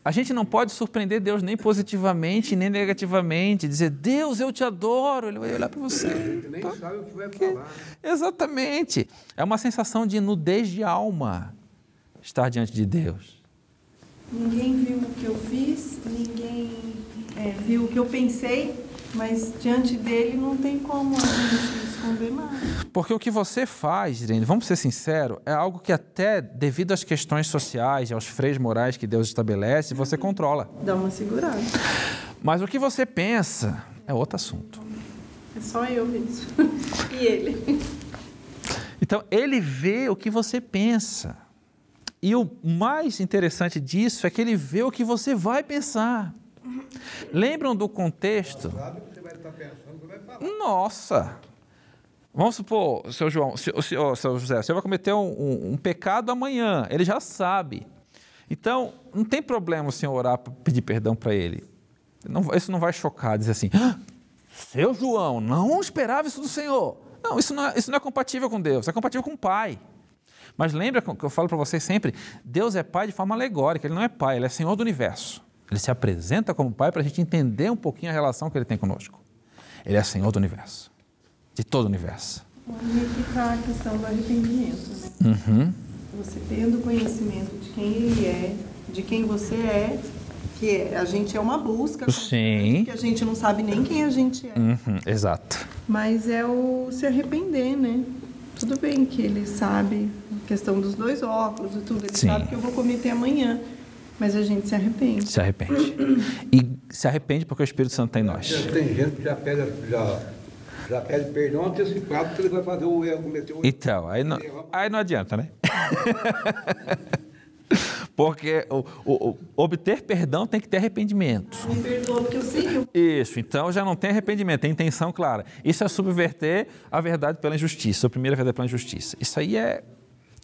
A gente não pode surpreender Deus nem positivamente, nem negativamente. Dizer, Deus, eu te adoro. Ele vai olhar para você. Ele nem sabe o que vai falar. Exatamente. É uma sensação de nudez de alma estar diante de Deus? Ninguém viu o que eu fiz, ninguém é, viu o que eu pensei, mas diante dele não tem como a gente. Porque o que você faz, Irene, vamos ser sinceros, é algo que até devido às questões sociais, aos freios morais que Deus estabelece, você uhum. controla. Dá uma segurada. Mas o que você pensa é outro assunto. É só eu mesmo. e ele. Então, ele vê o que você pensa. E o mais interessante disso é que ele vê o que você vai pensar. Lembram do contexto? Sabe que você vai estar pensando, você vai falar. Nossa! Vamos supor, seu João, seu, seu, seu José, você vai cometer um, um, um, pecado amanhã, ele já sabe. Então, não tem problema o senhor orar para pedir perdão para ele. Não, isso não vai chocar, dizer assim, ah, seu João, não esperava isso do Senhor. Não isso, não é, isso não é compatível com Deus, é compatível com o Pai. Mas lembra que eu falo para vocês sempre: Deus é pai de forma alegórica, ele não é pai, ele é senhor do universo. Ele se apresenta como pai para a gente entender um pouquinho a relação que ele tem conosco. Ele é senhor do universo, de todo o universo. Aí que está a questão do arrependimento, né? Uhum. Você tendo conhecimento de quem ele é, de quem você é, que é, a gente é uma busca, Sim. que a gente não sabe nem quem a gente é. Uhum, exato. Mas é o se arrepender, né? Tudo bem que ele sabe a questão dos dois óculos e tudo, ele Sim. sabe que eu vou cometer amanhã, mas a gente se arrepende. Se arrepende. E se arrepende porque o Espírito Santo está em nós. Já Tem gente que já pede, já, já pede perdão antecipado porque ele vai fazer o erro, cometer o erro. Então, aí não, aí não adianta, né? Porque o, o- o- obter perdão tem que ter arrependimento. Me perdoa porque eu sei que eu Isso, então já não tem arrependimento, tem intenção clara. Isso é subverter a verdade pela injustiça, a verdade pela injustiça. Isso aí é.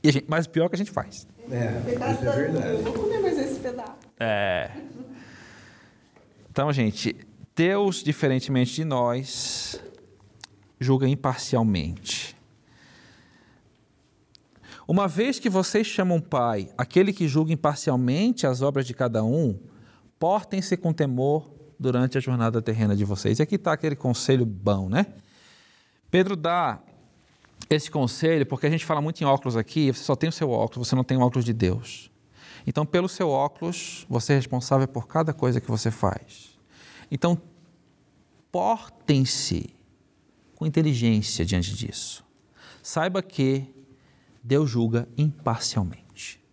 e a gente- mas o pior é que a gente faz. É, isso é da- Eu verdade. vou comer mais esse pedaço. É. Então, gente, Deus, diferentemente de nós, julga imparcialmente. Uma vez que vocês chamam Pai aquele que julga imparcialmente as obras de cada um, portem-se com temor durante a jornada terrena de vocês. E aqui está aquele conselho bom, né? Pedro dá esse conselho porque a gente fala muito em óculos aqui, você só tem o seu óculos, você não tem o óculos de Deus. Então, pelo seu óculos, você é responsável por cada coisa que você faz. Então, portem-se com inteligência diante disso. Saiba que Deus julga imparcialmente.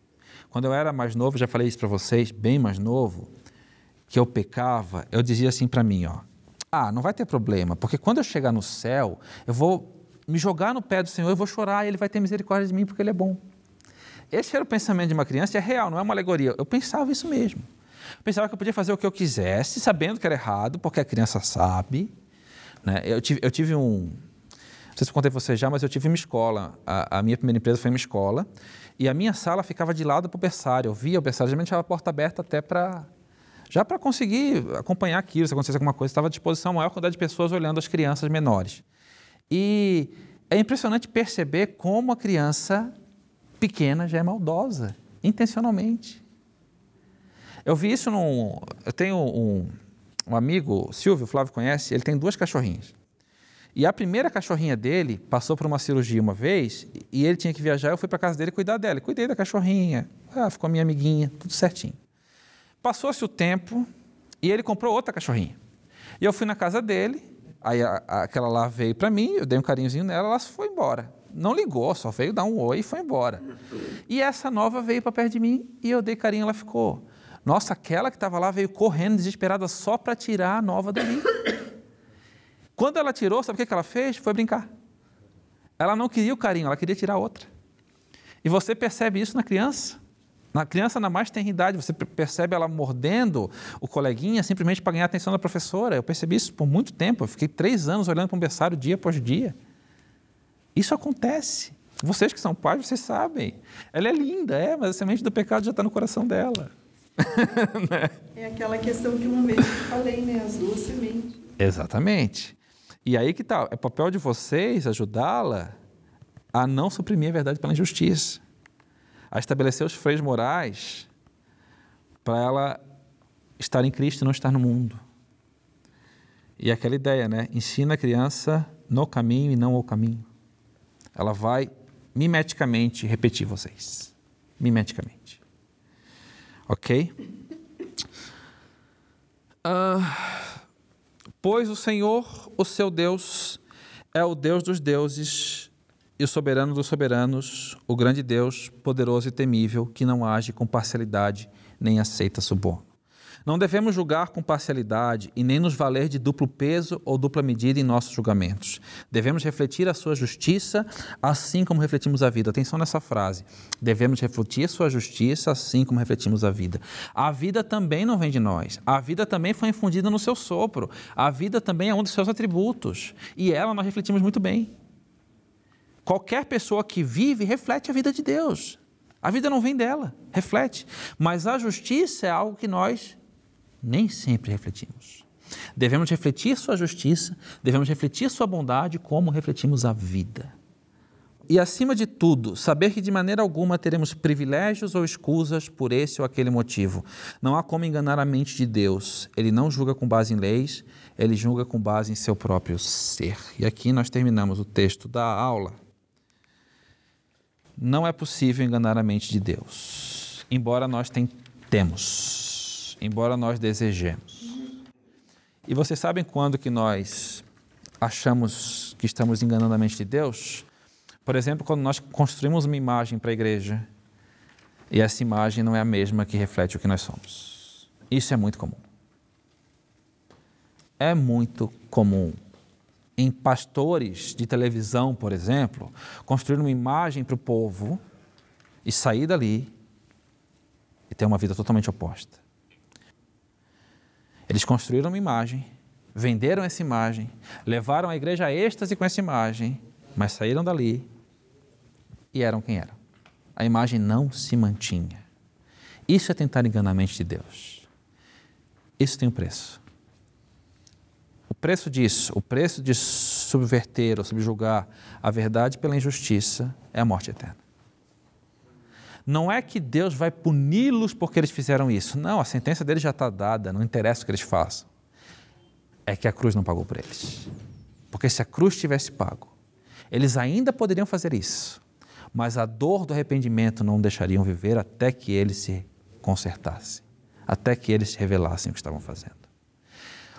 Quando eu era mais novo, já falei isso para vocês, bem mais novo, que eu pecava, eu dizia assim para mim, ó: "Ah, não vai ter problema, porque quando eu chegar no céu, eu vou me jogar no pé do Senhor, eu vou chorar, e ele vai ter misericórdia de mim porque ele é bom". Esse era o pensamento de uma criança, é real, não é uma alegoria. Eu pensava isso mesmo. Eu pensava que eu podia fazer o que eu quisesse, sabendo que era errado, porque a criança sabe. Né? Eu, tive, eu tive um. Não sei se eu contei para vocês já, mas eu tive uma escola. A, a minha primeira empresa foi uma escola. E a minha sala ficava de lado para o berçário. Eu via o berçário, geralmente deixava a porta aberta até para. Já para conseguir acompanhar aquilo, se acontecesse alguma coisa, estava à disposição a maior quantidade de pessoas olhando as crianças menores. E é impressionante perceber como a criança pequena já é maldosa, intencionalmente. Eu vi isso num. Eu tenho um, um amigo, Silvio, o Flávio conhece, ele tem duas cachorrinhas. E a primeira cachorrinha dele passou por uma cirurgia uma vez e ele tinha que viajar. Eu fui para casa dele cuidar dela. Cuidei da cachorrinha, ah, ficou minha amiguinha, tudo certinho. Passou-se o tempo e ele comprou outra cachorrinha. E eu fui na casa dele, aí a- a- aquela lá veio para mim, eu dei um carinhozinho nela, ela foi embora. Não ligou, só veio dar um oi e foi embora. E essa nova veio para perto de mim e eu dei carinho, ela ficou. Nossa, aquela que estava lá veio correndo, desesperada, só para tirar a nova dali. Quando ela tirou, sabe o que ela fez? Foi brincar. Ela não queria o carinho, ela queria tirar outra. E você percebe isso na criança. Na criança, na mais tenra idade, você per- percebe ela mordendo o coleguinha simplesmente para ganhar a atenção da professora. Eu percebi isso por muito tempo. Eu fiquei três anos olhando para um berçário dia após dia. Isso acontece. Vocês que são pais, vocês sabem. Ela é linda, é, mas a semente do pecado já está no coração dela. É aquela questão que uma vez eu falei, né? As duas sementes. Exatamente. E aí que tal? É papel de vocês ajudá-la a não suprimir a verdade pela injustiça, a estabelecer os freios morais para ela estar em Cristo e não estar no mundo. E aquela ideia, né? Ensina a criança no caminho e não ao caminho. Ela vai mimeticamente repetir vocês. Mimeticamente. Ok? Ah, Pois o Senhor, o seu Deus, é o Deus dos deuses e o soberano dos soberanos, o grande Deus, poderoso e temível, que não age com parcialidade nem aceita suborno. Não devemos julgar com parcialidade e nem nos valer de duplo peso ou dupla medida em nossos julgamentos. Devemos refletir a sua justiça assim como refletimos a vida. Atenção nessa frase. Devemos refletir a sua justiça assim como refletimos a vida. A vida também não vem de nós. A vida também foi infundida no seu sopro. A vida também é um dos seus atributos. E ela nós refletimos muito bem. Qualquer pessoa que vive reflete a vida de Deus. A vida não vem dela, reflete. Mas a justiça é algo que nós nem sempre refletimos. Devemos refletir sua justiça, devemos refletir sua bondade como refletimos a vida. e acima de tudo, saber que de maneira alguma teremos privilégios ou escusas por esse ou aquele motivo. Não há como enganar a mente de Deus. Ele não julga com base em leis, ele julga com base em seu próprio ser. E aqui nós terminamos o texto da aula. Não é possível enganar a mente de Deus, embora nós tentemos, embora nós desejemos. E vocês sabem quando que nós achamos que estamos enganando a mente de Deus? Por exemplo, quando nós construímos uma imagem para a igreja e essa imagem não é a mesma que reflete o que nós somos. Isso é muito comum. É muito comum. Em pastores de televisão, por exemplo, construir uma imagem para o povo e sair dali e ter uma vida totalmente oposta. Eles construíram uma imagem, venderam essa imagem, levaram a igreja a êxtase com essa imagem, mas saíram dali e eram quem eram. A imagem não se mantinha. Isso é tentar enganar a mente de Deus. Isso tem um preço. O preço disso, o preço de subverter ou subjugar a verdade pela injustiça é a morte eterna. Não é que Deus vai puni-los porque eles fizeram isso. Não, a sentença deles já está dada, não interessa o que eles façam. É que a cruz não pagou por eles. Porque se a cruz tivesse pago, eles ainda poderiam fazer isso mas a dor do arrependimento não deixariam viver até que eles se consertassem, até que eles se revelassem o que estavam fazendo.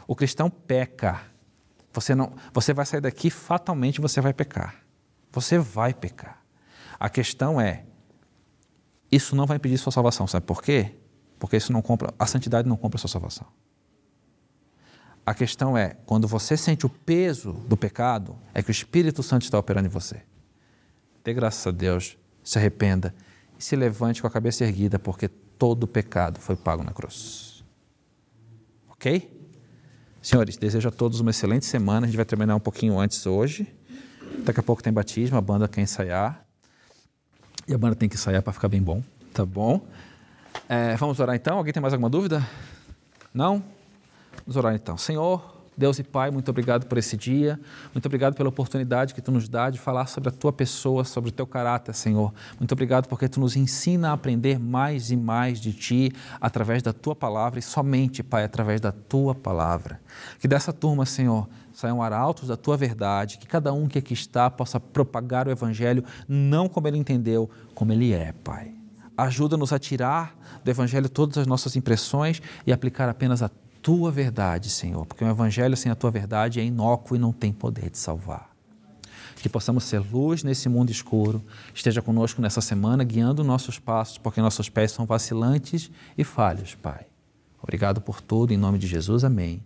O cristão peca. Você não, você vai sair daqui fatalmente você vai pecar. Você vai pecar. A questão é isso não vai impedir sua salvação, sabe por quê? Porque isso não compra, a santidade não compra sua salvação. A questão é, quando você sente o peso do pecado, é que o Espírito Santo está operando em você dê graças a Deus, se arrependa e se levante com a cabeça erguida, porque todo pecado foi pago na cruz. Ok? Senhores, desejo a todos uma excelente semana. A gente vai terminar um pouquinho antes hoje. Daqui a pouco tem batismo, a banda quer ensaiar. E a banda tem que ensaiar para ficar bem bom, tá bom? É, vamos orar então? Alguém tem mais alguma dúvida? Não? Vamos orar então. Senhor, Deus e Pai, muito obrigado por esse dia, muito obrigado pela oportunidade que Tu nos dá de falar sobre a Tua pessoa, sobre o Teu caráter, Senhor. Muito obrigado porque Tu nos ensina a aprender mais e mais de Ti através da Tua palavra e somente, Pai, através da Tua palavra. Que dessa turma, Senhor, saiam arautos da Tua verdade, que cada um que aqui está possa propagar o Evangelho não como ele entendeu, como ele é, Pai. Ajuda-nos a tirar do Evangelho todas as nossas impressões e aplicar apenas a tua verdade, Senhor, porque o evangelho sem a tua verdade é inócuo e não tem poder de salvar. Que possamos ser luz nesse mundo escuro. Esteja conosco nessa semana, guiando nossos passos, porque nossos pés são vacilantes e falhos, Pai. Obrigado por tudo, em nome de Jesus, amém.